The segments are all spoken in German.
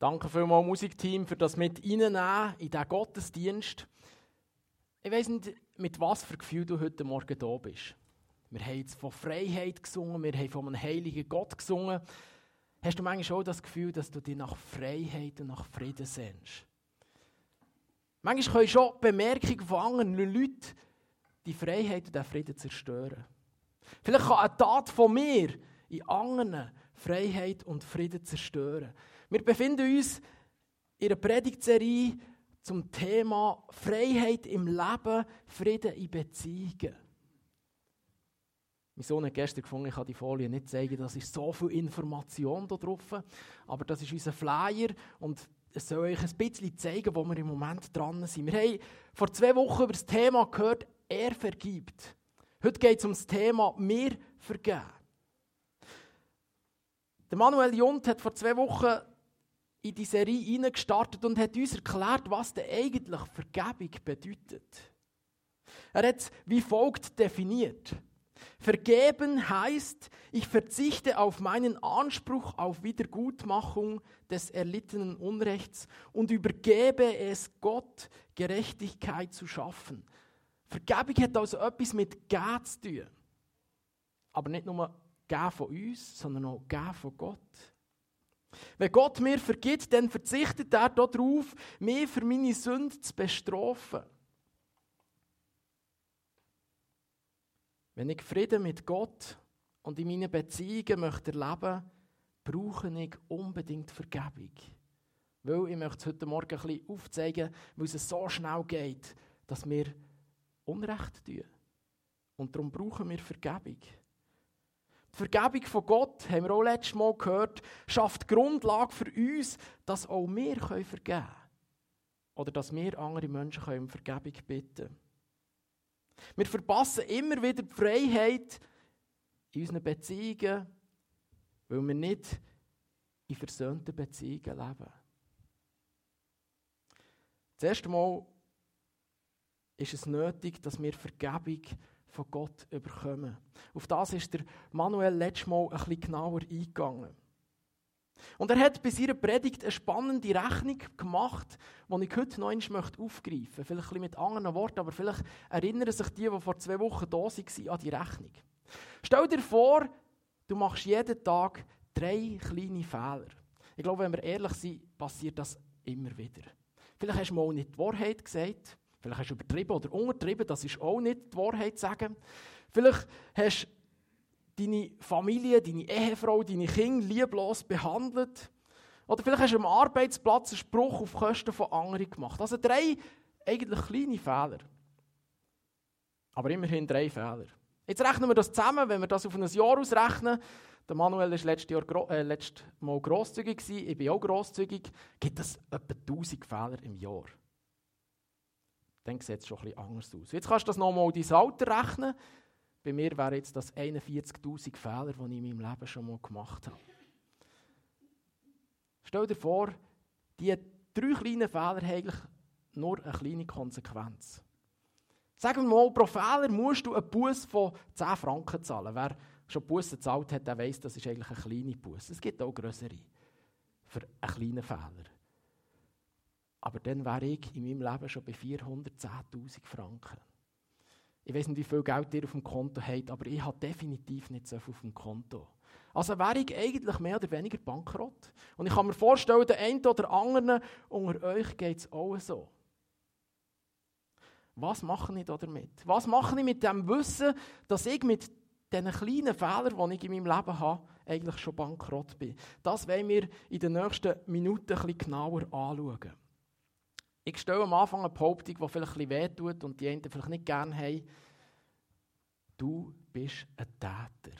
Danke vielmals, Musikteam, für das mit reinnehmen in diesen Gottesdienst. Ich weiss nicht, mit was für Gefühl du heute Morgen da bist. Wir haben jetzt von Freiheit gesungen, wir haben von einem heiligen Gott gesungen. Hast du manchmal auch das Gefühl, dass du dich nach Freiheit und nach Frieden sehnst? Manchmal können schon Bemerkungen von anderen Leuten die Freiheit und den Frieden zerstören. Vielleicht kann eine Tat von mir in anderen Freiheit und Frieden zerstören. Wir befinden uns in einer Predigtserie zum Thema Freiheit im Leben, Frieden in Beziehungen. Mein Sohn hat gestern gefunden, ich kann die Folie nicht zeigen, das ist so viel Information da drauf. Aber das ist unser Flyer und es soll euch ein bisschen zeigen, wo wir im Moment dran sind. Wir haben vor zwei Wochen über das Thema gehört, er vergibt. Heute geht es um das Thema, wir vergeben. Der Manuel Jund hat vor zwei Wochen in die Serie hineingestartet und hat uns erklärt, was denn eigentlich Vergebung bedeutet. Er hat es wie folgt definiert. Vergeben heißt, ich verzichte auf meinen Anspruch auf Wiedergutmachung des erlittenen Unrechts und übergebe es Gott, Gerechtigkeit zu schaffen. Vergebung hat also etwas mit Gehen zu tun. Aber nicht nur Gehen von uns, sondern auch Gehen von Gott. Wenn Gott mir vergibt, dann verzichtet er darauf, mich für meine Sünde zu bestrafen. Wenn ich Frieden mit Gott und in meinen Beziehungen möchte erleben, brauche ich unbedingt Vergebung. Weil ich möchte es heute Morgen ein bisschen aufzeigen, weil es so schnell geht, dass wir Unrecht tun. Und darum brauchen wir Vergebung. Die Vergebung von Gott, haben wir auch letztes Mal gehört, schafft Grundlage für uns, dass auch wir vergeben können. Oder dass wir andere Menschen um Vergebung bitten können. Wir verpassen immer wieder die Freiheit in unseren Beziehungen, weil wir nicht in versöhnten Beziehungen leben. Das erste Mal ist es nötig, dass wir Vergebung von Gott überkommen. Auf das ist der Manuel letztes Mal ein bisschen genauer eingegangen. Und er hat bei seiner Predigt eine spannende Rechnung gemacht, die ich heute noch einmal aufgreifen möchte. Vielleicht ein bisschen mit anderen Worten, aber vielleicht erinnern sich die, die vor zwei Wochen da waren, an die Rechnung. Stell dir vor, du machst jeden Tag drei kleine Fehler. Ich glaube, wenn wir ehrlich sind, passiert das immer wieder. Vielleicht hast du mal nicht die Wahrheit gesagt. Vielleicht hast du übertrieben oder untertrieben. Das ist auch nicht die Wahrheit zu sagen. Vielleicht hast du deine Familie, deine Ehefrau, deine Kinder lieblos behandelt. Oder vielleicht hast du am Arbeitsplatz einen Spruch auf Kosten von anderen gemacht. Also drei eigentlich kleine Fehler. Aber immerhin drei Fehler. Jetzt rechnen wir das zusammen, wenn wir das auf ein Jahr ausrechnen. Der Manuel war letztes, Jahr, äh, letztes Mal grosszügig, ich bin auch grosszügig. Gibt es etwa 1000 Fehler im Jahr? Dann sieht es schon etwas anders aus. Jetzt kannst du das nochmal dein Alter rechnen. Bei mir wären jetzt das 41.000 Fehler, die ich in meinem Leben schon mal gemacht habe. Stell dir vor, diese drei kleinen Fehler haben eigentlich nur eine kleine Konsequenz. Sagen wir mal, pro Fehler musst du einen Bus von 10 Franken zahlen. Wer schon Busse gezahlt hat, der weiß, das ist eigentlich eine kleine Bus. Es gibt auch größere für einen kleinen Fehler. Aber dann wäre ich in meinem Leben schon bei 410.000 Franken. Ich weiß nicht, wie viel Geld ihr auf dem Konto habt, aber ich habe definitiv nicht so viel auf dem Konto. Also wäre ich eigentlich mehr oder weniger bankrott. Und ich kann mir vorstellen, der eine oder andere unter euch geht es auch so. Was mache ich da damit? Was mache ich mit dem Wissen, dass ich mit diesen kleinen Fehlern, die ich in meinem Leben habe, eigentlich schon bankrott bin? Das wollen wir in den nächsten Minuten ein bisschen genauer anschauen. Ich stelle am Anfang eine Behauptung, die vielleicht ein bisschen wehtut und die einen vielleicht nicht gerne haben. Du bist ein Täter.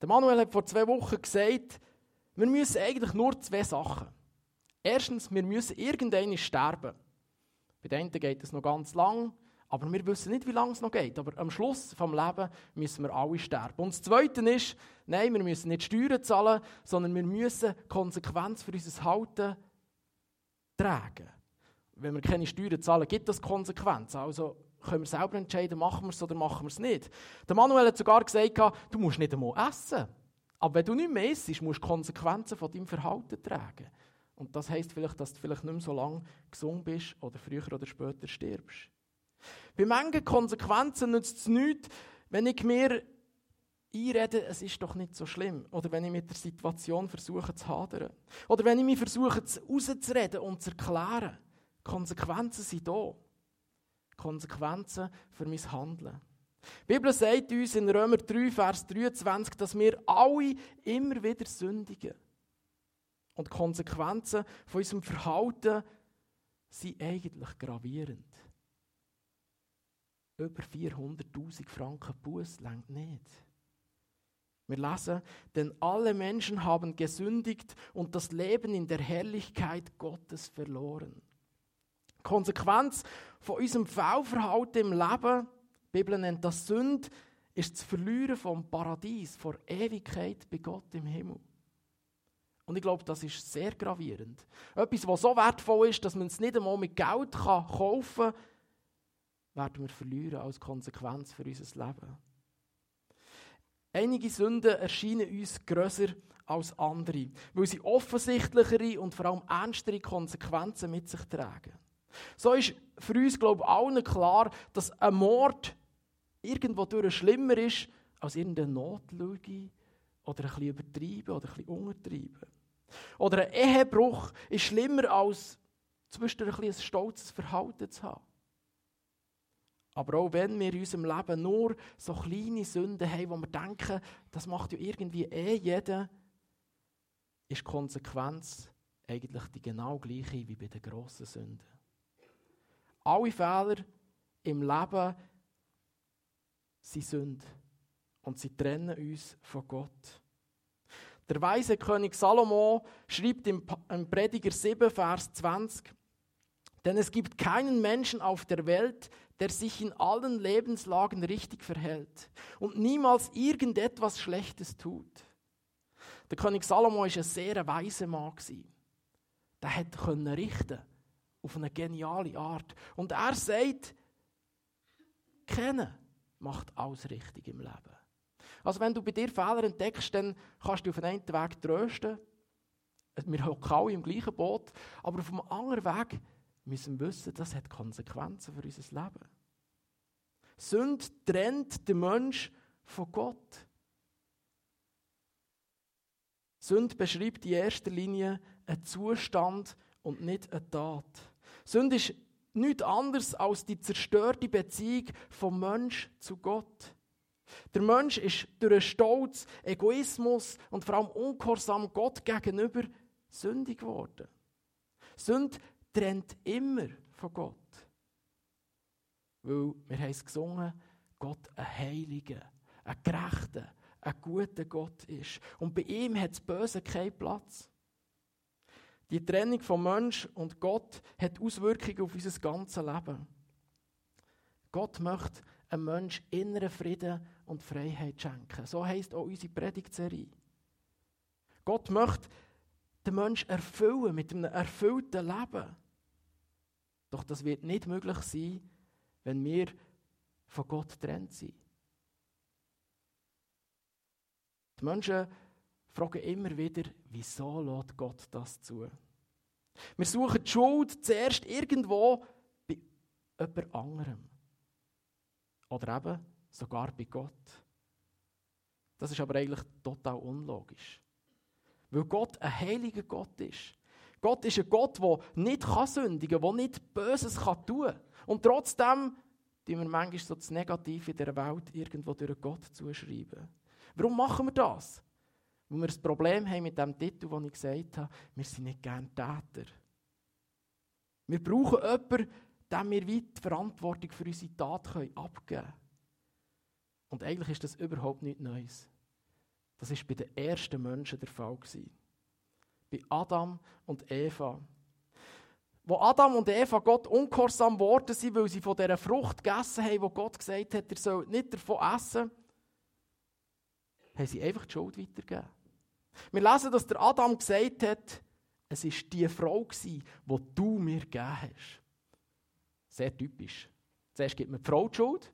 Der Manuel hat vor zwei Wochen gesagt, wir müssen eigentlich nur zwei Sachen. Erstens, wir müssen irgendwann sterben. Bei den einen geht es noch ganz lang, aber wir wissen nicht, wie lange es noch geht. Aber am Schluss vom Leben müssen wir alle sterben. Und das Zweite ist, nein, wir müssen nicht Steuern zahlen, sondern wir müssen Konsequenz für unser Halten tragen. Wenn wir keine Steuern zahlen, gibt das Konsequenzen. Also können wir selber entscheiden, machen wir es oder machen wir es nicht. Der Manuel hat sogar gesagt, du musst nicht einmal essen. Aber wenn du nicht mehr isst, musst du Konsequenzen von deinem Verhalten tragen. Und das heisst vielleicht, dass du vielleicht nicht mehr so lange gesund bist oder früher oder später stirbst. Bei manchen Konsequenzen nützt es nichts, wenn ich mir einrede, es ist doch nicht so schlimm. Oder wenn ich mit der Situation versuche zu hadern. Oder wenn ich mich versuche rauszureden und zu erklären. Konsequenzen sind da. Konsequenzen für mein Handeln. Die Bibel sagt uns in Römer 3, Vers 23, dass wir alle immer wieder sündigen. Und die Konsequenzen von unserem Verhalten sind eigentlich gravierend. Über 400.000 Franken Buß längt nicht. Wir lesen, denn alle Menschen haben gesündigt und das Leben in der Herrlichkeit Gottes verloren. Konsequenz von unserem Fehlverhalten im Leben, die Bibel nennt das Sünde, ist das Verlieren vom Paradies, vor Ewigkeit bei Gott im Himmel. Und ich glaube, das ist sehr gravierend. Etwas, was so wertvoll ist, dass man es nicht einmal mit Geld kaufen kann, werden wir verlieren als Konsequenz für unser Leben. Einige Sünden erscheinen uns grösser als andere, weil sie offensichtlichere und vor allem ernstere Konsequenzen mit sich tragen. So ist für uns, glaube ich, allen klar, dass ein Mord irgendwo durch schlimmer ist als irgendeine Notlüge oder ein bisschen übertrieben oder ein bisschen untertrieben. Oder ein Ehebruch ist schlimmer als zwischendurch ein, ein stolzes Verhalten zu haben. Aber auch wenn wir in unserem Leben nur so kleine Sünden haben, wo wir denken, das macht ja irgendwie eh jeder, ist die Konsequenz eigentlich die genau gleiche wie bei den grossen Sünden. Alle Fehler im Leben sind Sünden und sie trennen uns von Gott. Der weise König Salomo schreibt im Prediger 7, Vers 20, denn es gibt keinen Menschen auf der Welt, der sich in allen Lebenslagen richtig verhält und niemals irgendetwas Schlechtes tut. Der König Salomo war ein sehr weiser Mann. Der konnte richten auf eine geniale Art. Und er sagt, kennen macht alles richtig im Leben. Also wenn du bei dir Fehler entdeckst, dann kannst du auf einen Weg trösten. Wir hocken alle im gleichen Boot. Aber auf einem anderen Weg müssen wissen, das hat Konsequenzen für unser Leben. Sünde trennt den Mensch von Gott. Sünde beschreibt in erster Linie einen Zustand und nicht eine Tat. Sünde ist nichts anderes als die zerstörte Beziehung vom Mensch zu Gott. Der Mensch ist durch Stolz, Egoismus und vor allem Ungehorsam Gott gegenüber sündig geworden. Sünde trennt immer von Gott. Weil wir haben es gesungen, Gott ein Heiliger, ein Gerechter, ein guter Gott ist. Und bei ihm hat das Böse keinen Platz. Die Trennung von Mensch und Gott hat Auswirkungen auf unser ganzes Leben. Gott möchte einem Mensch inneren Frieden und Freiheit schenken. So heisst auch unsere Predigtserie. Gott möchte den Menschen erfüllen mit einem erfüllten Leben. Doch das wird nicht möglich sein, wenn wir von Gott getrennt sind. Die Menschen fragen immer wieder, wieso lässt Gott das zu? Wir suchen die Schuld zuerst irgendwo bei jemand anderem. Oder eben sogar bei Gott. Das ist aber eigentlich total unlogisch. Weil Gott ein heiliger Gott ist. Gott ist ein Gott, der nicht sündigen kann, der nicht Böses tun kann. Und trotzdem tun wir manchmal so das Negative in dieser Welt irgendwo durch Gott zuschreiben. Warum machen wir das? Weil wir ein Problem haben mit dem Titel, den ich gesagt habe, wir sind nicht gerne Täter. Wir brauchen jemanden, dem wir weit die Verantwortung für unsere Tat abgeben können. Und eigentlich ist das überhaupt nichts Neues. Das war bei den ersten Menschen der Fall. Bei Adam und Eva. Wo Adam und Eva Gott ungehorsam geworden sind, weil sie von dieser Frucht gegessen haben, wo Gott gesagt hat, ihr sollt nicht davon essen, haben sie einfach die Schuld weitergegeben. Wir lesen, dass der Adam gesagt hat, es war die Frau, die du mir gegeben hast. Sehr typisch. Zuerst gibt mir die Frau die Schuld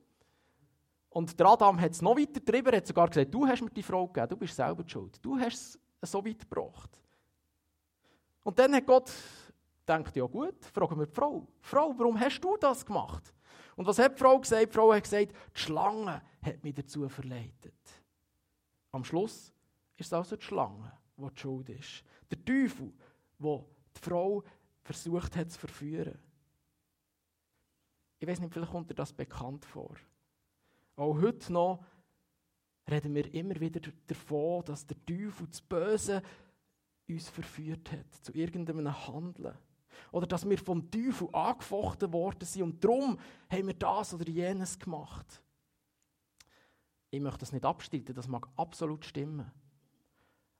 Und der Adam hat es noch weiter getrieben, hat sogar gesagt, du hast mir die Frau gegeben, du bist selber schuld. Du hast es so weit gebracht. Und dann hat Gott gedacht, ja gut, fragen wir die Frau. Frau, warum hast du das gemacht? Und was hat die Frau gesagt? Die Frau hat gesagt, die Schlange hat mich dazu verleitet. Am Schluss ist es also die Schlange, die die Schuld ist. Der Teufel, der die Frau versucht hat zu verführen. Ich weiß nicht, vielleicht kommt dir das bekannt vor. Auch heute noch reden wir immer wieder davon, dass der Teufel das Böse uns verführt hat, zu irgendeinem Handeln. Oder dass wir vom Teufel angefochten worden sind und darum haben wir das oder jenes gemacht. Ich möchte das nicht abstreiten, das mag absolut stimmen.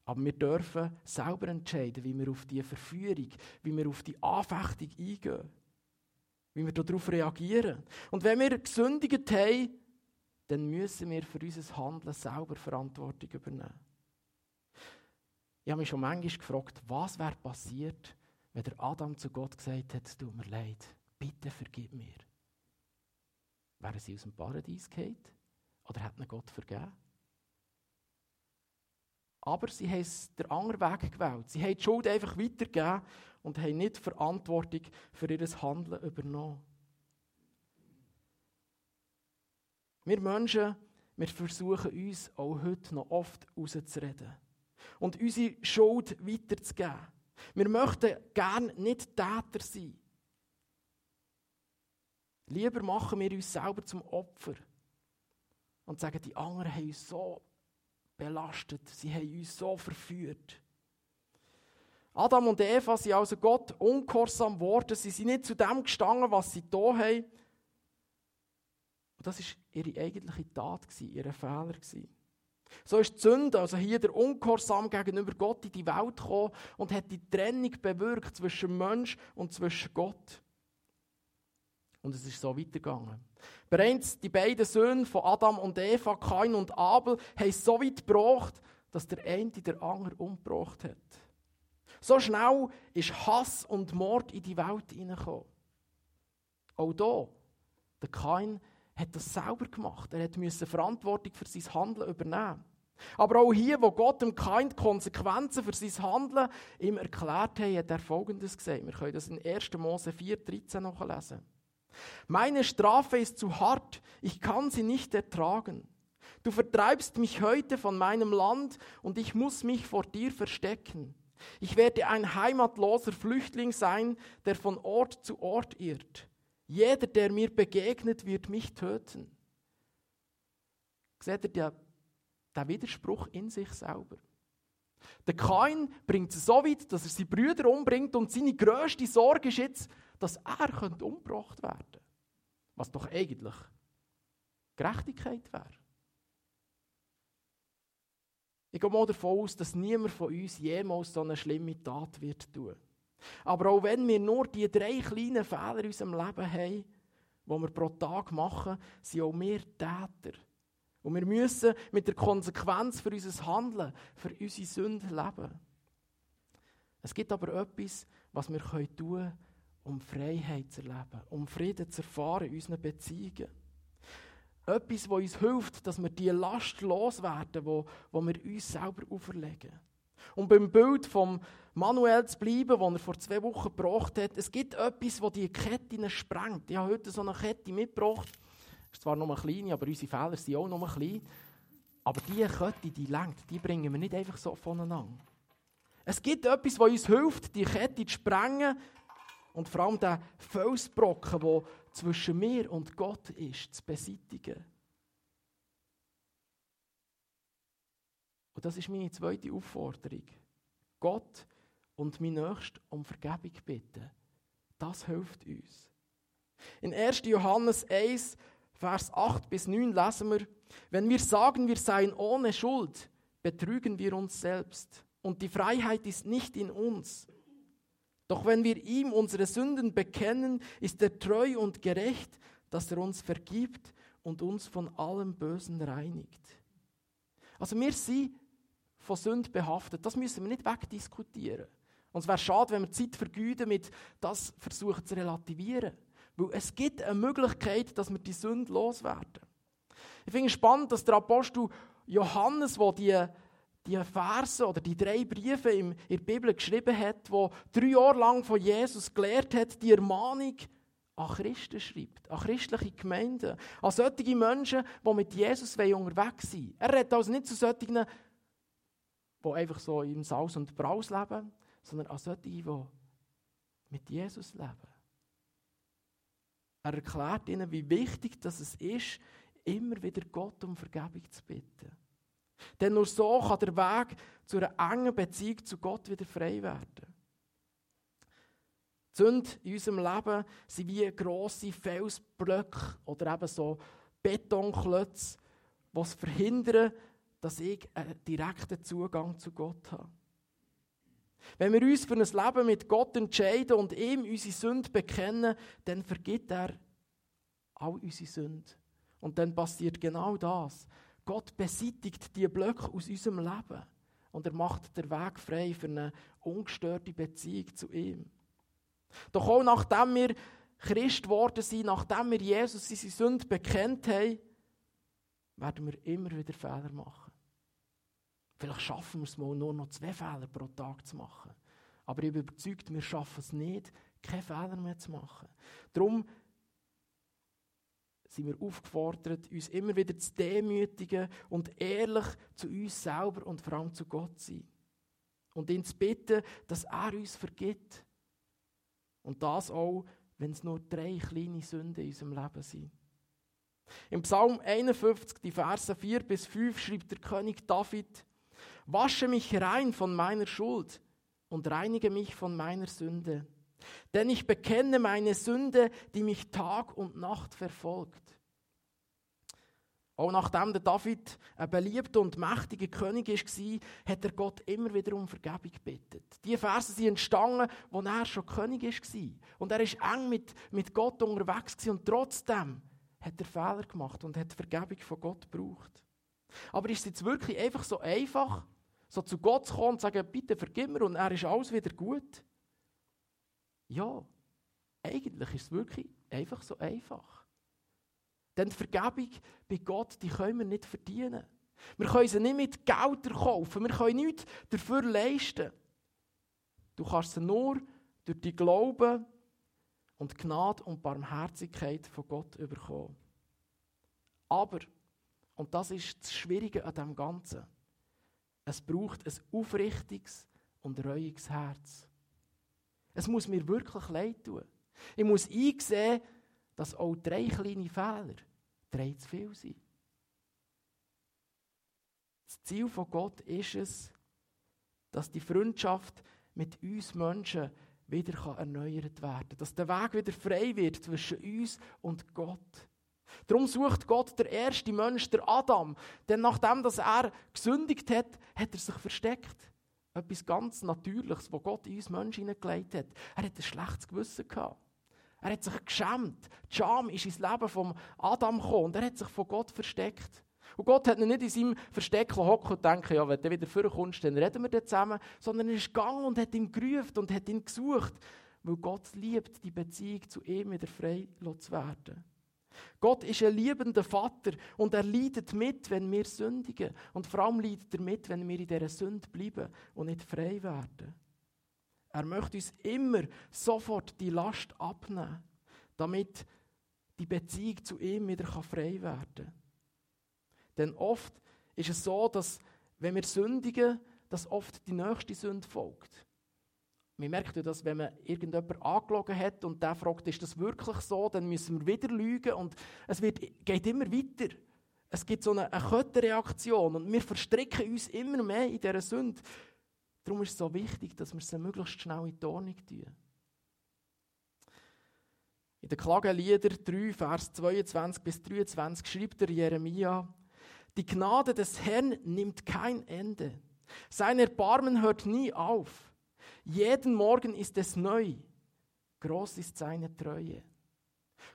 Aber wir dürfen selber entscheiden, wie wir auf die Verführung, wie wir auf die Anfechtung eingehen, wie wir darauf reagieren. Und wenn wir gesündigt haben, dann müssen wir für unser Handeln selber Verantwortung übernehmen. Ich habe mich schon manchmal gefragt, was wäre passiert, wenn der Adam zu Gott gesagt hätte, es tut mir leid, bitte vergib mir. Wären sie aus dem Paradies gefallen? Oder ihnen Gott vergeben? Aber sie haben den anderen Weg gewählt. Sie haben die Schuld einfach weitergegeben und haben nicht Verantwortung für ihr Handeln übernommen. Wir Menschen, wir versuchen uns auch heute noch oft rauszureden und unsere Schuld weiterzugeben. Wir möchten gern nicht Täter sein. Lieber machen wir uns selber zum Opfer und sagen, die anderen haben uns so belastet, sie haben uns so verführt. Adam und Eva sind also Gott ungehorsam geworden, sie sind nicht zu dem gestanden, was sie da haben, das war ihre eigentliche Tat, ihr Fehler. So ist die Sünde, also hier der Ungehorsam gegenüber Gott in die Welt gekommen und hat die Trennung bewirkt zwischen Mensch und zwischen Gott. Und es ist so weitergegangen. Bereits die beiden Söhne von Adam und Eva, Kain und Abel, haben so weit gebracht, dass der eine der andere umgebracht hat. So schnell ist Hass und Mord in die Welt hineingekommen. Auch hier, der Kain hat das selber gemacht. Er musste Verantwortung für sein Handeln übernehmen. Aber auch hier, wo Gott dem Kind Konsequenzen für sein Handeln ihm erklärt hat, hat er Folgendes gesagt. Wir können das in 1. Mose 4, 13 nachlesen. Meine Strafe ist zu hart, ich kann sie nicht ertragen. Du vertreibst mich heute von meinem Land und ich muss mich vor dir verstecken. Ich werde ein heimatloser Flüchtling sein, der von Ort zu Ort irrt. Jeder, der mir begegnet, wird mich töten. Seht ihr den Widerspruch in sich selber? Der Kain bringt es so weit, dass er seine Brüder umbringt und seine grösste Sorge ist jetzt, dass er umgebracht werden könnte. Was doch eigentlich Gerechtigkeit wäre. Ich gehe mal davon aus, dass niemand von uns jemals so eine schlimme Tat wird tun. Aber auch wenn wir nur die drei kleinen Fehler in unserem Leben haben, die wir pro Tag machen, sind auch wir Täter. Und wir müssen mit der Konsequenz für unser Handeln, für unsere Sünden leben. Es gibt aber etwas, was wir tun können, um Freiheit zu erleben, um Frieden zu erfahren in unseren Beziehungen. Etwas, was uns hilft, dass wir die Last loswerden, wo wir uns selber auferlegen. Und beim Bild vom Manuel zu bleiben, das er vor zwei Wochen gebracht hat, es gibt etwas, das die Kette sprengt. Ich habe heute so eine Kette mitgebracht. Ist zwar nur eine kleine, aber unsere Fehler sind auch nur klein. Aber diese Kette, die lenkt, die bringen wir nicht einfach so voneinander. Es gibt etwas, das uns hilft, die Kette zu sprengen und vor allem den Felsbrocken, der zwischen mir und Gott ist, zu beseitigen. Und das ist meine zweite Aufforderung. Gott und mein Nächster um Vergebung bitten. Das hilft uns. In 1. Johannes 1, Vers 8 bis 9 lesen wir, wenn wir sagen, wir seien ohne Schuld, betrügen wir uns selbst und die Freiheit ist nicht in uns. Doch wenn wir ihm unsere Sünden bekennen, ist er treu und gerecht, dass er uns vergibt und uns von allem Bösen reinigt. Also wir sind von Sünde behaftet. Das müssen wir nicht wegdiskutieren. Und es wäre schade, wenn wir Zeit vergeuden, mit das versuchen zu relativieren. Weil es gibt eine Möglichkeit, dass wir die Sünde loswerden. Ich finde es spannend, dass der Apostel Johannes, der die, die Verse oder die drei Briefe in der Bibel geschrieben hat, wo drei Jahre lang von Jesus gelehrt hat, die Ermahnung an Christen schreibt, an christliche Gemeinden, an solche Menschen, die mit Jesus unterwegs sind. Er redet also nicht zu solchen, die einfach so im Saus und Braus leben, sondern an solche, die mit Jesus leben. Er erklärt ihnen, wie wichtig das es ist, immer wieder Gott um Vergebung zu bitten. Denn nur so kann der Weg zu einer engen Beziehung zu Gott wieder frei werden. Die in unserem Leben sind wie grosse Felsblöcke oder eben so Betonklötze, die es verhindern, dass ich einen direkten Zugang zu Gott habe. Wenn wir uns für ein Leben mit Gott entscheiden und ihm unsere Sünde bekennen, dann vergibt er all unsere Sünde. Und dann passiert genau das. Gott beseitigt die Blöcke aus unserem Leben und er macht den Weg frei für eine ungestörte Beziehung zu ihm. Doch auch nachdem wir Christ geworden sind, nachdem wir Jesus seine Sünde bekennt haben, werden wir immer wieder Fehler machen. Vielleicht schaffen wir es mal nur noch zwei Fehler pro Tag zu machen. Aber ich bin überzeugt, wir schaffen es nicht, keine Fehler mehr zu machen. Darum sind wir aufgefordert, uns immer wieder zu demütigen und ehrlich zu uns selber und vor allem zu Gott zu sein. Und ihn zu bitten, dass er uns vergibt. Und das auch, wenn es nur drei kleine Sünden in unserem Leben sind. Im Psalm 51, die Verse 4 bis 5, schreibt der König David, Wasche mich rein von meiner Schuld und reinige mich von meiner Sünde. Denn ich bekenne meine Sünde, die mich Tag und Nacht verfolgt. Auch nachdem der David ein beliebter und mächtiger König war, hat er Gott immer wieder um Vergebung gebeten. Diese Verse sind entstanden, als er schon König war. Und er war eng mit, mit Gott unterwegs und trotzdem hat er Fehler gemacht und hat Vergebung von Gott gebraucht. Aber ist es jetzt wirklich einfach so einfach, so zu Gott zu kommen und zu sagen, bitte vergib mir und er ist alles wieder gut? Ja, eigentlich ist es wirklich einfach so einfach. Denn die Vergebung bei Gott, die können wir nicht verdienen. Wir können sie nicht mit Geld kaufen, wir können nichts dafür leisten. Du kannst sie nur durch die Glauben und Gnade und Barmherzigkeit von Gott bekommen. Aber, und das ist das Schwierige an dem Ganzen, es braucht ein aufrichtiges und reuiges Herz. Es muss mir wirklich leid tun. Ich muss einsehen, dass auch drei kleine Fehler drei zu viel sind. Das Ziel von Gott ist es, dass die Freundschaft mit uns Menschen wieder erneuert werden kann. Dass der Weg wieder frei wird zwischen uns und Gott. Darum sucht Gott der erste Mensch, der Adam. Denn nachdem dass er gesündigt hat, hat er sich versteckt. Etwas ganz Natürliches, was Gott in uns Menschen hineingelegt hat. Er hat ein schlechtes Gewissen gehabt. Er hat sich geschämt. Die Scham ist ins Leben von Adam gekommen und er hat sich von Gott versteckt. Und Gott hat ihn nicht in seinem Versteck hocken und denken, ja, wenn du wieder vorkommst, dann reden wir zusammen, sondern er ist gegangen und hat ihn gerufen und hat ihn gesucht, weil Gott liebt, die Beziehung zu ihm wieder frei zu werden. Gott ist ein liebender Vater und er leidet mit, wenn wir sündigen. Und vor allem leidet er mit, wenn wir in dieser Sünde bleiben und nicht frei werden. Er möchte uns immer sofort die Last abnehmen, damit die Beziehung zu ihm wieder frei werden kann. Denn oft ist es so, dass wenn wir sündigen, dass oft die nächste Sünde folgt. Merkt ja, dass wenn man irgendjemand angelogen hat und der fragt, ist das wirklich so, dann müssen wir wieder lügen und es wird, geht immer weiter. Es gibt so eine, eine Kettenreaktion und wir verstricken uns immer mehr in dieser Sünde. Darum ist es so wichtig, dass wir sie möglichst schnell in die Ordnung tun. In den Klagelieder 3, Vers 22 bis 23 schreibt der Jeremia, die Gnade des Herrn nimmt kein Ende. Sein Erbarmen hört nie auf. Jeden Morgen ist es neu. Groß ist seine Treue.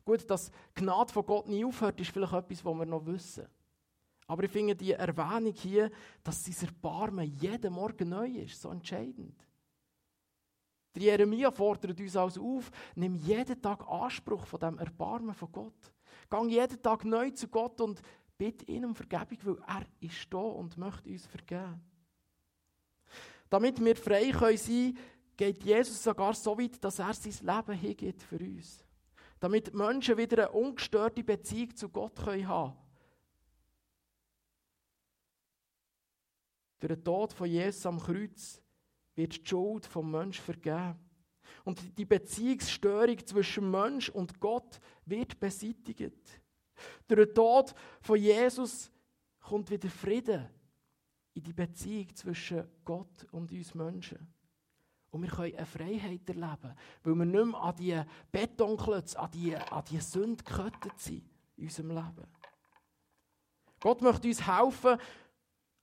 Gut, dass Gnade von Gott nie aufhört, ist vielleicht etwas, was wir noch wissen. Aber ich finde die Erwähnung hier, dass dieser Erbarmen jeden Morgen neu ist, so entscheidend. Der Jeremia fordert uns also auf, nimm jeden Tag Anspruch von dem Erbarmen von Gott. Gang jeden Tag neu zu Gott und bitte ihn um Vergebung, weil er ist da und möchte uns vergeben. Damit wir frei können sein können, geht Jesus sogar so weit, dass er sein Leben hingibt für uns. Damit Menschen wieder eine ungestörte Beziehung zu Gott haben können. Durch den Tod von Jesus am Kreuz wird die Schuld vom Menschen vergeben. Und die Beziehungsstörung zwischen Mensch und Gott wird beseitigt. Durch den Tod von Jesus kommt wieder Frieden in die Beziehung zwischen Gott und uns Menschen. Und wir können eine Freiheit erleben, weil wir nicht mehr an die Betonklötze, an die, an die Sünde gekettet sind in unserem Leben. Gott möchte uns helfen,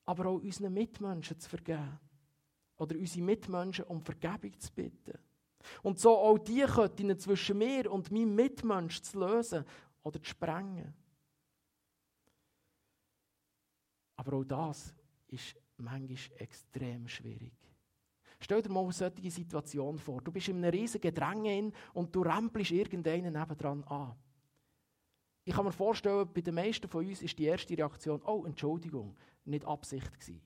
aber auch unseren Mitmenschen zu vergeben. Oder unsere Mitmenschen um Vergebung zu bitten. Und so auch die Ketten zwischen mir und meinem Mitmensch zu lösen oder zu sprengen. Aber auch das ist manchmal extrem schwierig. Stell dir mal eine solche Situation vor. Du bist in einem riesigen Gedränge und du rempelst irgendeinen nebendran an. Ich kann mir vorstellen, bei den meisten von uns ist die erste Reaktion, oh, Entschuldigung, nicht Absicht gewesen.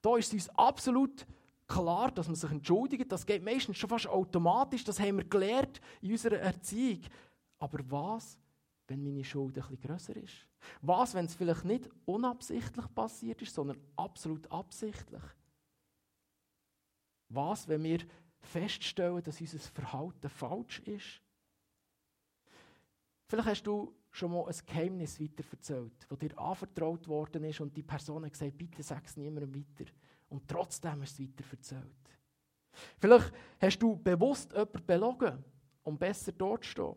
Da ist es uns absolut klar, dass man sich entschuldigt. Das geht meistens schon fast automatisch. Das haben wir gelernt in unserer Erziehung. Aber was, wenn meine Schuld ein bisschen grösser ist? Was, wenn es vielleicht nicht unabsichtlich passiert ist, sondern absolut absichtlich? Was, wenn wir feststellen, dass unser Verhalten falsch ist? Vielleicht hast du schon mal ein Geheimnis weiterverzählt, das dir anvertraut worden ist und die Person hat gesagt, bitte sag es niemandem weiter. Und trotzdem hast du es weiterverzählt. Vielleicht hast du bewusst jemanden belogen, um besser dort zu stehen.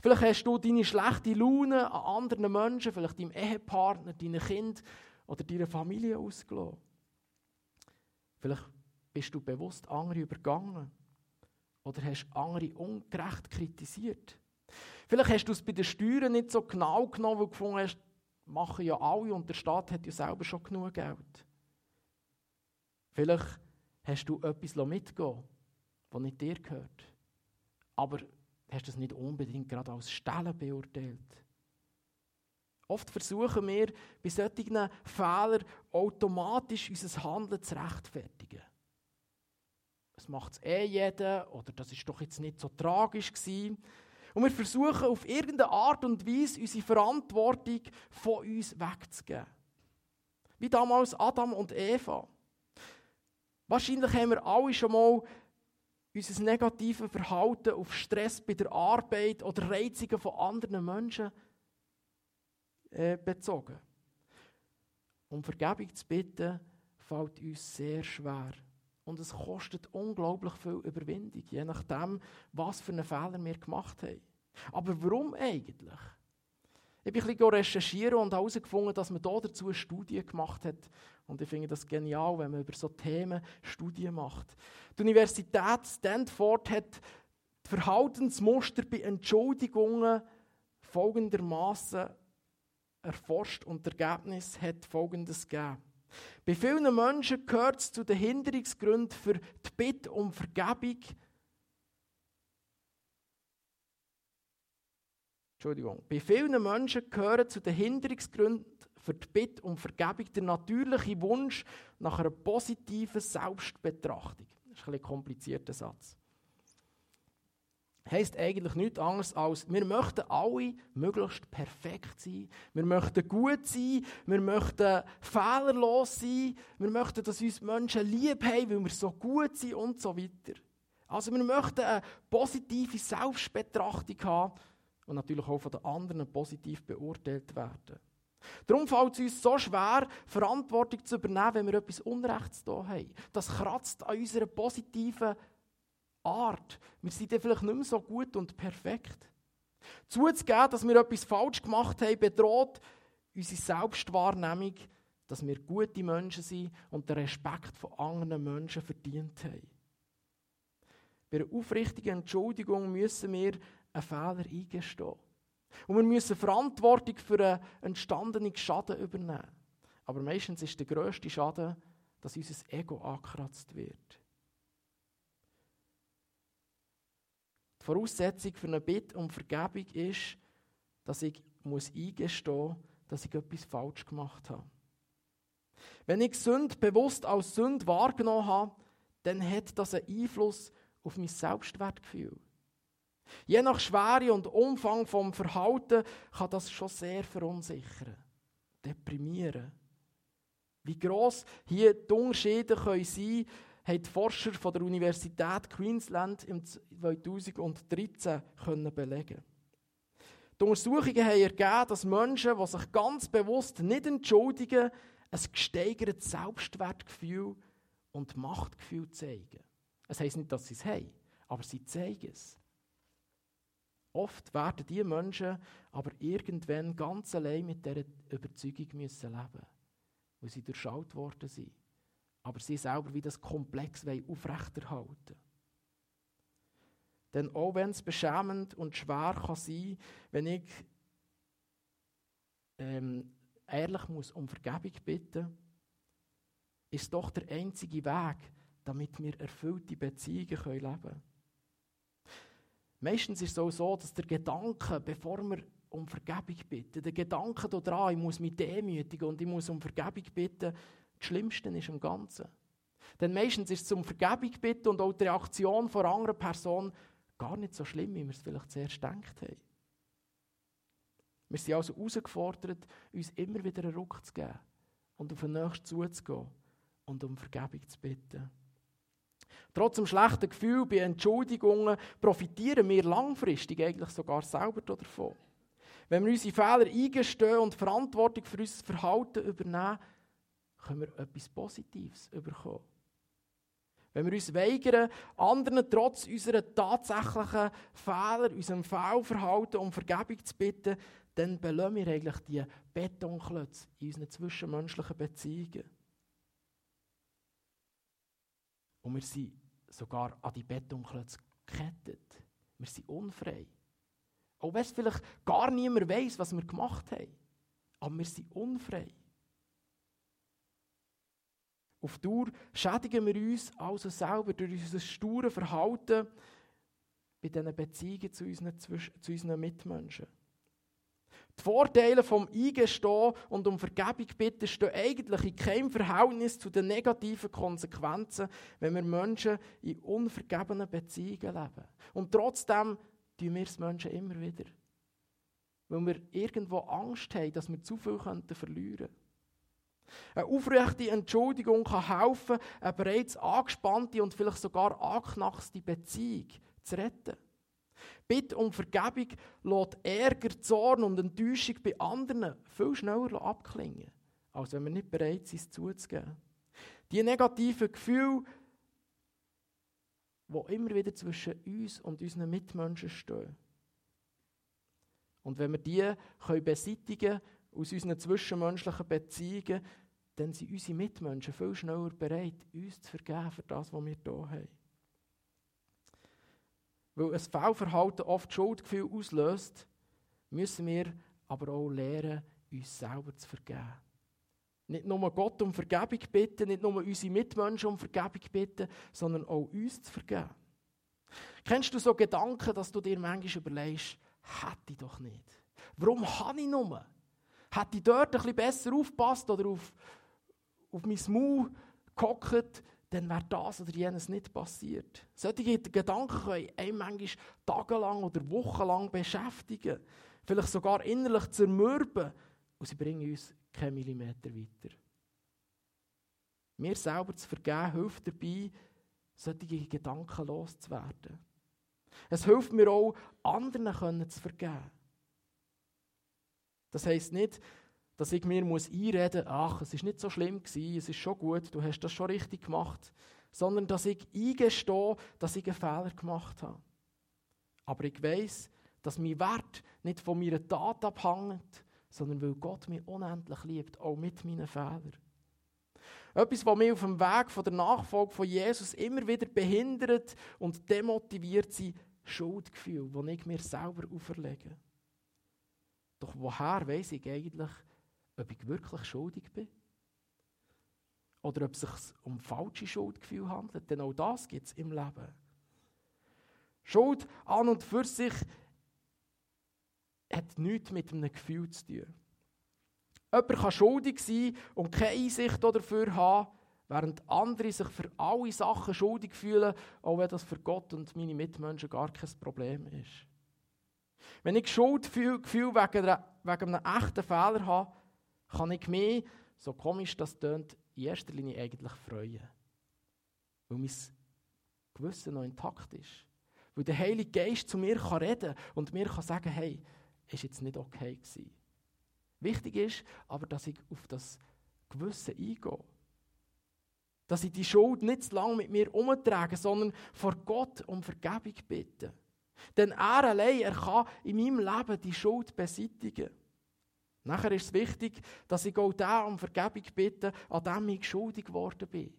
Vielleicht hast du deine schlechte Laune an anderen Menschen, vielleicht deinem Ehepartner, deinem Kind oder deiner Familie ausgelassen. Vielleicht bist du bewusst andere übergangen oder hast andere ungerecht kritisiert. Vielleicht hast du es bei den Steuern nicht so genau genommen, weil du gefunden hast, machen ja alle und der Staat hat ja selber schon genug Geld. Vielleicht hast du etwas mitgehen das nicht dir gehört. Aber hast das nicht unbedingt gerade als Stellen beurteilt. Oft versuchen wir bei solchen Fehlern automatisch unser Handeln zu rechtfertigen. Es macht es eh jeder oder das ist doch jetzt nicht so tragisch gewesen. Und wir versuchen auf irgendeine Art und Weise unsere Verantwortung von uns wegzugeben. Wie damals Adam und Eva. Wahrscheinlich haben wir alle schon mal unser negatives Verhalten auf Stress bei der Arbeit oder Reizungen von anderen Menschen äh, bezogen. Um Vergebung zu bitten, fällt uns sehr schwer. Und es kostet unglaublich viel Überwindung, je nachdem, was für einen Fehler wir gemacht haben. Aber warum eigentlich? Ich bin ein bisschen recherchieren und herausgefunden, dass man da dazu eine Studie gemacht hat. Und ich finde das genial, wenn man über so Themen Studien macht. Die Universität Stanford hat die Verhaltensmuster bei Entschuldigungen folgendermaßen erforscht und das Ergebnis hat folgendes gegeben. Bei vielen Menschen gehört es zu den Hinderungsgründen für die Bitte um Vergebung. Entschuldigung. Bei vielen Menschen gehören zu den Hinderungsgründen für die Bitte um Vergebung der natürliche Wunsch nach einer positiven Selbstbetrachtung. Das ist ein, ein komplizierter Satz. Heißt eigentlich nichts anderes als, wir möchten alle möglichst perfekt sein. Wir möchten gut sein. Wir möchten fehlerlos sein. Wir möchten, dass uns Menschen lieb haben, weil wir so gut sind und so weiter. Also wir möchten eine positive Selbstbetrachtung haben und natürlich auch von den anderen positiv beurteilt werden. Darum fällt es uns so schwer, Verantwortung zu übernehmen, wenn wir etwas Unrechts da haben. Das kratzt an unserer positiven Art. Wir sind dann vielleicht nicht mehr so gut und perfekt. Zuzugeben, dass wir etwas falsch gemacht haben, bedroht unsere Selbstwahrnehmung, dass wir gute Menschen sind und den Respekt von anderen Menschen verdient haben. Bei einer aufrichtigen Entschuldigung müssen wir einen Fehler eingestehen. Und wir müssen Verantwortung für einen entstandenen Schaden übernehmen. Aber meistens ist der grösste Schaden, dass unser Ego angekratzt wird. Die Voraussetzung für eine Bitte um Vergebung ist, dass ich muss eingestehen muss, dass ich etwas falsch gemacht habe. Wenn ich Sünde bewusst als Sünde wahrgenommen habe, dann hat das einen Einfluss auf mein Selbstwertgefühl. Je nach Schwere und Umfang vom Verhalten kann das schon sehr verunsichern, deprimieren. Wie gross hier die Unterschiede können sein haben Forscher von der Universität Queensland im 2013 können belegen. Die Untersuchungen haben ergeben, dass Menschen, die sich ganz bewusst nicht entschuldigen, ein gesteigertes Selbstwertgefühl und Machtgefühl zeigen. Es heisst nicht, dass sie es haben, aber sie zeigen es. Oft werden diese Menschen aber irgendwann ganz allein mit dieser Überzeugung müssen leben weil sie durchschaut worden sind. Aber sie selber wie das Komplex aufrechterhalten Denn auch wenn es beschämend und schwer kann sein wenn ich ähm, ehrlich muss um Vergebung bitten ist doch der einzige Weg, damit wir erfüllte Beziehungen leben können. Meistens ist es auch so, dass der Gedanke, bevor wir um Vergebung bitten, der Gedanke daran, ich muss mich demütigen und ich muss um Vergebung bitten, das Schlimmste ist im Ganzen. Denn meistens ist es um Vergebung bitten und auch die Reaktion von anderen Person gar nicht so schlimm, wie wir es vielleicht zuerst gedacht haben. Wir sind also herausgefordert, uns immer wieder einen Ruck zu geben und auf den Nächsten zuzugehen und um Vergebung zu bitten. Trotz dem schlechten Gefühl bei Entschuldigungen profitieren wir langfristig eigentlich sogar selber davon. Wenn wir unsere Fehler eingestehen und Verantwortung für unser Verhalten übernehmen, können wir etwas Positives bekommen. Wenn wir uns weigern, anderen trotz unserer tatsächlichen Fehler, unserem Fehlverhalten um Vergebung zu bitten, dann belösen wir eigentlich die Betonklötze in unseren zwischenmenschlichen Beziehungen. Und wir sind sogar an die Betonklötze gekettet. Wir sind unfrei. Auch wenn es vielleicht gar niemand weiß, was wir gemacht haben. Aber wir sind unfrei. Auf Dauer schädigen wir uns also selber durch unser stures Verhalten bei diesen Beziehungen zu unseren, zu unseren Mitmenschen. Die Vorteile vom Eingestehen und um Vergebung bitten stehen eigentlich in keinem Verhältnis zu den negativen Konsequenzen, wenn wir Menschen in unvergebenen Beziehungen leben. Und trotzdem tun wir es Menschen immer wieder. Weil wir irgendwo Angst haben, dass wir zu viel verlieren könnten. Eine aufrechte Entschuldigung kann helfen, eine bereits angespannte und vielleicht sogar angeknackste Beziehung zu retten. Bitte um Vergebung lässt Ärger, Zorn und Enttäuschung bei anderen viel schneller abklingen, als wenn wir nicht bereit sind, es zuzugeben. Die negativen Gefühle, die immer wieder zwischen uns und unseren Mitmenschen stehen. Und wenn wir die können beseitigen aus unseren zwischenmenschlichen Beziehungen, dann sind unsere Mitmenschen viel schneller bereit, uns zu vergeben für das, was wir hier haben. Weil ein Fehlverhalten oft Schuldgefühl auslöst, müssen wir aber auch lernen, uns selber zu vergeben. Nicht nur Gott um Vergebung bitten, nicht nur unsere Mitmenschen um Vergebung bitten, sondern auch uns zu vergeben. Kennst du so Gedanken, dass du dir manchmal überlegst, hätte ich doch nicht. Warum habe ich nur? Hätte ich dort ein bisschen besser aufgepasst oder auf, auf mein Maul gehockt, dann wäre das oder jenes nicht passiert. Solche Gedanken können einen manchmal tagelang oder wochenlang beschäftigen, vielleicht sogar innerlich zermürben und sie bringen uns keinen Millimeter weiter. Mir selber zu vergeben hilft dabei, solche Gedanken loszuwerden. Es hilft mir auch, anderen zu vergeben. Das heisst nicht, dass ich mir muss einreden muss, ach, es ist nicht so schlimm gewesen, es ist schon gut, du hast das schon richtig gemacht, sondern dass ich eingestehe, dass ich einen Fehler gemacht habe. Aber ich weiß, dass mein Wert nicht von meiner Tat abhängt, sondern weil Gott mich unendlich liebt, auch mit meinen Fehlern. Etwas, was mich auf dem Weg von der Nachfolge von Jesus immer wieder behindert und demotiviert, sind Schuldgefühle, die ich mir selber auferlege. Doch woher weiß ich eigentlich, ob ich wirklich schuldig bin. Oder ob es sich um falsche Schuldgefühle handelt. Denn auch das gibt es im Leben. Schuld an und für sich hat nichts mit einem Gefühl zu tun. Jemand kann schuldig sein und keine Einsicht dafür haben, während andere sich für alle Sachen schuldig fühlen, auch wenn das für Gott und meine Mitmenschen gar kein Problem ist. Wenn ich Schuldgefühl wegen, wegen einem echten Fehler habe, kann ich mich, so komisch das tönt, in erster Linie eigentlich freuen. Weil mein Gewissen noch intakt ist. Weil der Heilige Geist zu mir kann reden und mir kann sagen, hey, ist jetzt nicht okay gewesen. Wichtig ist aber, dass ich auf das Gewissen eingehe. Dass ich die Schuld nicht zu lange mit mir umtrage, sondern vor Gott um Vergebung bitte. Denn er allein, er kann in meinem Leben die Schuld beseitigen. Nachher ist es wichtig, dass ich auch da um Vergebung bitte, an dem ich schuldig geworden bin.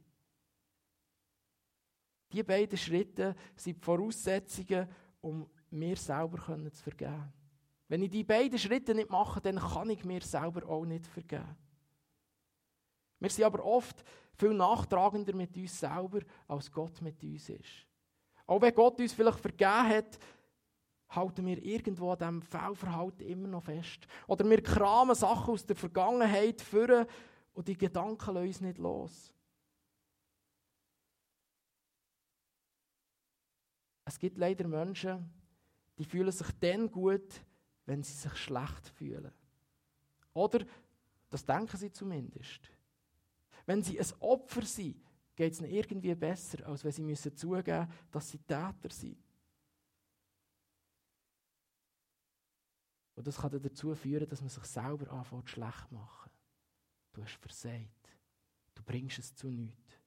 Die beiden Schritte sind die Voraussetzungen, um mir selber zu vergeben. Wenn ich die beiden Schritte nicht mache, dann kann ich mir selber auch nicht vergeben. Wir sind aber oft viel nachtragender mit uns selber, als Gott mit uns ist. Auch wenn Gott uns vielleicht vergeben hat, halten wir irgendwo an diesem Fehlverhalten immer noch fest. Oder wir kramen Sachen aus der Vergangenheit führen und die Gedanken lassen uns nicht los. Es gibt leider Menschen, die fühlen sich dann gut, wenn sie sich schlecht fühlen. Oder, das denken sie zumindest. Wenn sie ein Opfer sind, geht es ihnen irgendwie besser, als wenn sie müssen zugeben müssen, dass sie Täter sind. Und das kann dazu führen, dass man sich selber anfängt schlecht zu machen. Du hast versagt. Du bringst es zu nichts.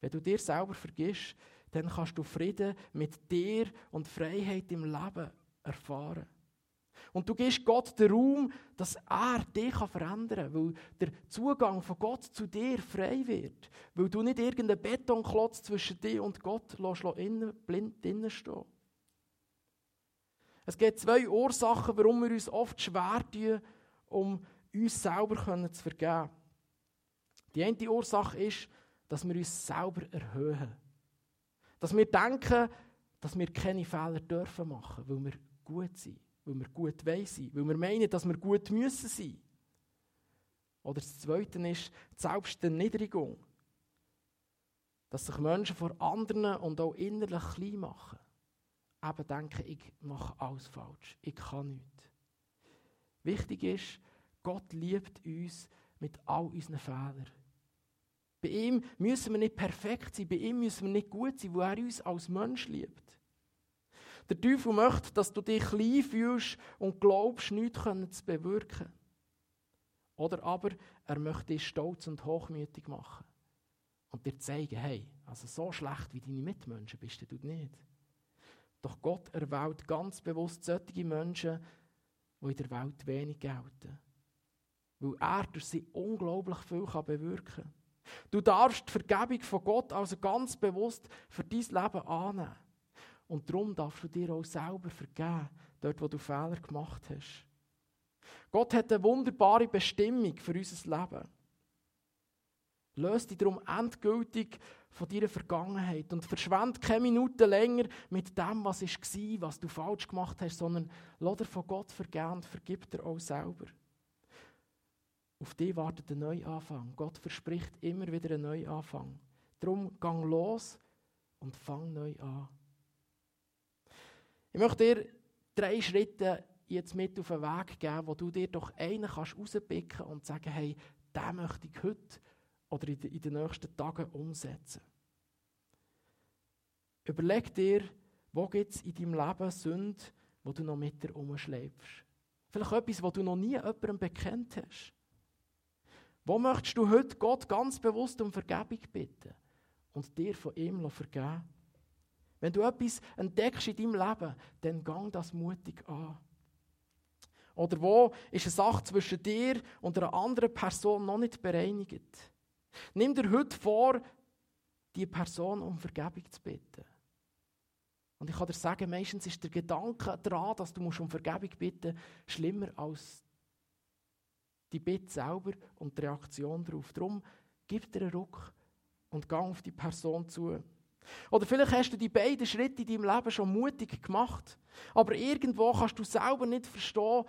Wenn du dir selber vergisst, dann kannst du Frieden mit dir und Freiheit im Leben erfahren. Und du gibst Gott den Raum, dass er dich verändern kann, weil der Zugang von Gott zu dir frei wird. Weil du nicht irgendeinen Betonklotz zwischen dir und Gott lässt, blind drinnen stehen. Es gibt zwei Ursachen, warum wir uns oft schwer tun, um uns selber zu vergeben. Die eine Ursache ist, dass wir uns selber erhöhen. Dass wir denken, dass wir keine Fehler dürfen machen, weil wir gut sind, weil wir gut sein weil wir meinen, dass wir gut müssen sein. Oder das Zweite ist die Selbsterniedrigung. Dass sich Menschen vor anderen und auch innerlich klein machen. Eben denken, ich mache alles falsch, ich kann nichts. Wichtig ist, Gott liebt uns mit all unseren Fehlern. Bei ihm müssen wir nicht perfekt sein, bei ihm müssen wir nicht gut sein, wo er uns als Mensch liebt. Der Teufel möchte, dass du dich klein fühlst und glaubst, nichts zu bewirken. Oder aber er möchte dich stolz und hochmütig machen und dir zeigen, hey, also so schlecht wie deine Mitmenschen bist du nicht. Doch Gott erwählt ganz bewusst solche Menschen, die in der Welt wenig gelten. Weil er durch sie unglaublich viel bewirken kann. Du darfst die Vergebung von Gott also ganz bewusst für dein Leben annehmen. Und darum darfst du dir auch selber vergeben, dort wo du Fehler gemacht hast. Gott hat eine wunderbare Bestimmung für unser Leben. Löse dich darum endgültig von deiner Vergangenheit und verschwende keine Minute länger mit dem, was war, was du falsch gemacht hast, sondern lass dir von Gott vergeben und vergib dir auch selber. Auf dich wartet ein Neuanfang. Gott verspricht immer wieder einen Neuanfang. Darum gang los und fang neu an. Ich möchte dir drei Schritte jetzt mit auf den Weg geben, wo du dir doch einen kannst rauspicken und sagen, hey, den möchte ich heute oder in den nächsten Tagen umsetzen. Überleg dir, wo gibt es in deinem Leben Sünde, wo du noch mit dir umschleifst. Vielleicht etwas, wo du noch nie jemandem bekennt hast. Wo möchtest du heute Gott ganz bewusst um Vergebung bitten und dir von ihm vergeben? Wenn du etwas entdeckst in deinem Leben, dann gang das mutig an. Oder wo ist eine Sache zwischen dir und einer anderen Person noch nicht bereinigt? Nimm dir heute vor, die Person um Vergebung zu bitten. Und ich kann dir sagen, meistens ist der Gedanke daran, dass du um Vergebung bitten musst, schlimmer als die Bitte selber und die Reaktion darauf. Darum gib dir einen Ruck und geh auf die Person zu. Oder vielleicht hast du die beiden Schritte in deinem Leben schon mutig gemacht, aber irgendwo kannst du selber nicht verstehen,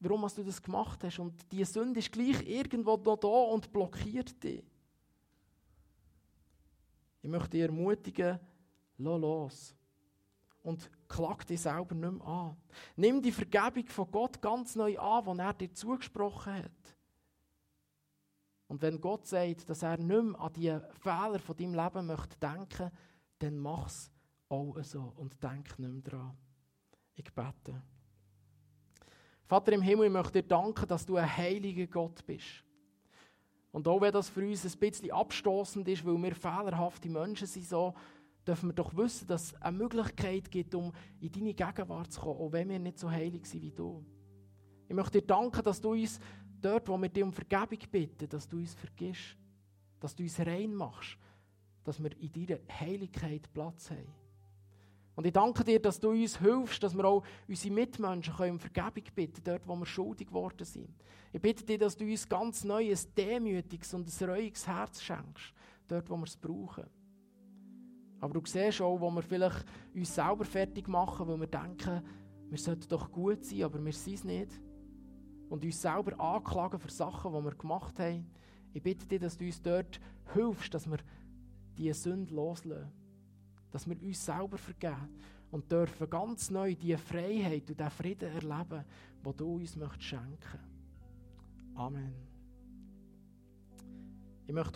warum du das gemacht hast. Und die Sünde ist gleich irgendwo noch da und blockiert dich. Ich möchte dich ermutigen, lass los. Und klag dich selber nicht mehr an. Nimm die Vergebung von Gott ganz neu an, die er dir zugesprochen hat. Und wenn Gott sagt, dass er nicht mehr an die Fehler von deinem Leben möchte denken, dann mach es auch so und denk nicht mehr dran. Ich bete. Vater im Himmel, ich möchte dir danken, dass du ein heiliger Gott bist. Und auch wenn das für uns ein bisschen abstoßend ist, weil wir fehlerhafte Menschen sind, so, dürfen wir doch wissen, dass es eine Möglichkeit gibt, um in deine Gegenwart zu kommen, auch wenn wir nicht so heilig sind wie du. Ich möchte dir danken, dass du uns dort, wo wir dich um Vergebung bitten, dass du uns vergisst, dass du uns rein machst, dass wir in deiner Heiligkeit Platz haben. Und ich danke dir, dass du uns hilfst, dass wir auch unsere Mitmenschen um Vergebung bitten dort wo wir schuldig geworden sind. Ich bitte dich, dass du uns ganz neues, demütiges und ein reuiges Herz schenkst, dort wo wir es brauchen. Aber du siehst auch, wo wir vielleicht uns selber fertig machen, weil wir denken, wir sollten doch gut sein, aber wir sind es nicht. Und uns selber anklagen für Sachen, die wir gemacht haben. Ich bitte dich, dass du uns dort hilfst, dass wir diese Sünde loslassen dass wir uns selber vergeben und dürfen ganz neu die Freiheit und den Frieden erleben, den du uns möchtest schenken. Amen. Ich möchte